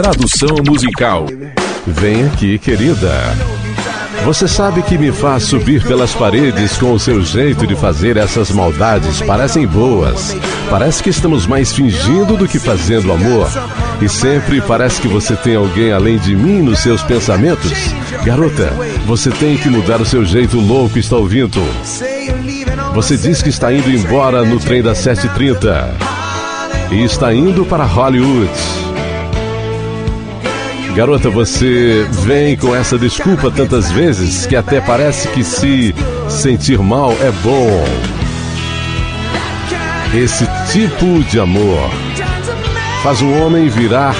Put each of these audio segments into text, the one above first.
Tradução musical. Vem aqui, querida. Você sabe que me faz subir pelas paredes com o seu jeito de fazer essas maldades. Parecem boas. Parece que estamos mais fingindo do que fazendo amor. E sempre parece que você tem alguém além de mim nos seus pensamentos. Garota, você tem que mudar o seu jeito louco, está ouvindo? Você diz que está indo embora no trem das 7h30 e está indo para Hollywood. Garota, você vem com essa desculpa tantas vezes que até parece que se sentir mal é bom. Esse tipo de amor faz um homem virar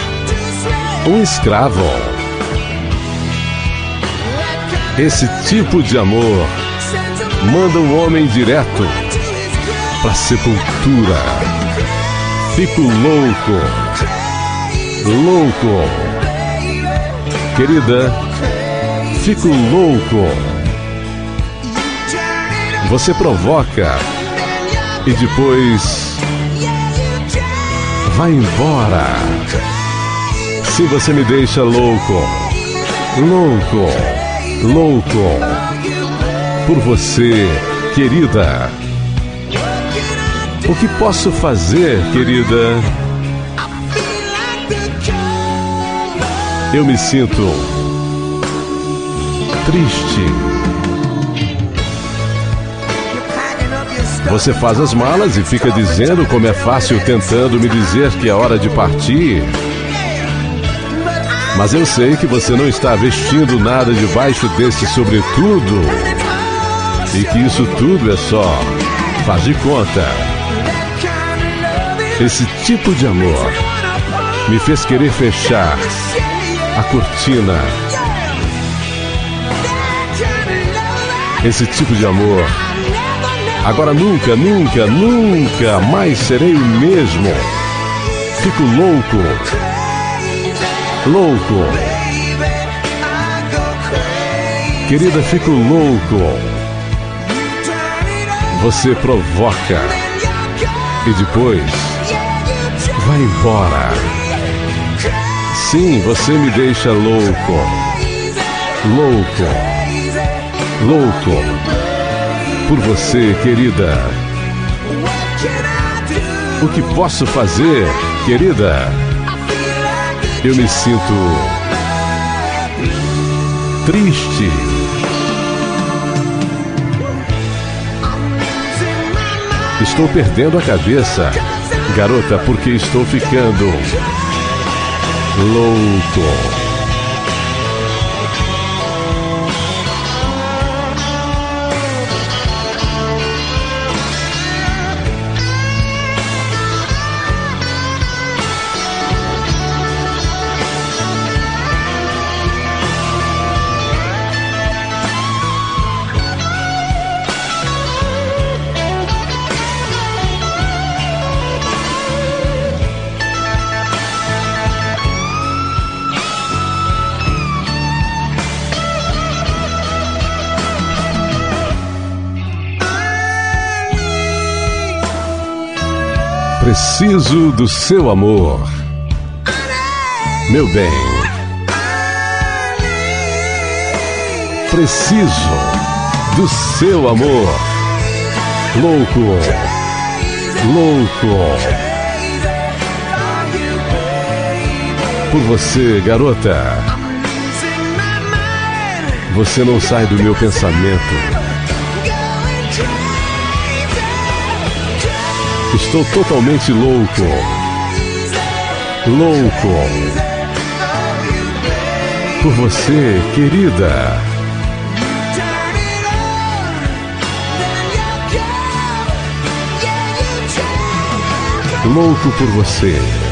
um escravo. Esse tipo de amor manda um homem direto para sepultura. Fico louco, louco. Querida, fico louco. Você provoca e depois vai embora. Se você me deixa louco, louco, louco por você, querida. O que posso fazer, querida? Eu me sinto triste. Você faz as malas e fica dizendo como é fácil tentando me dizer que é hora de partir. Mas eu sei que você não está vestindo nada debaixo desse sobretudo. E que isso tudo é só faz de conta. Esse tipo de amor me fez querer fechar a cortina. Esse tipo de amor. Agora nunca, nunca, nunca mais serei o mesmo. Fico louco. Louco. Querida, fico louco. Você provoca. E depois vai embora. Sim, você me deixa louco. Louco. Louco. Por você, querida. O que posso fazer, querida? Eu me sinto triste. Estou perdendo a cabeça, garota, porque estou ficando louco. Preciso do seu amor. Meu bem. Preciso do seu amor. Louco. Louco. Por você, garota. Você não sai do meu pensamento. Estou totalmente louco. Louco. Por você, querida. Louco por você.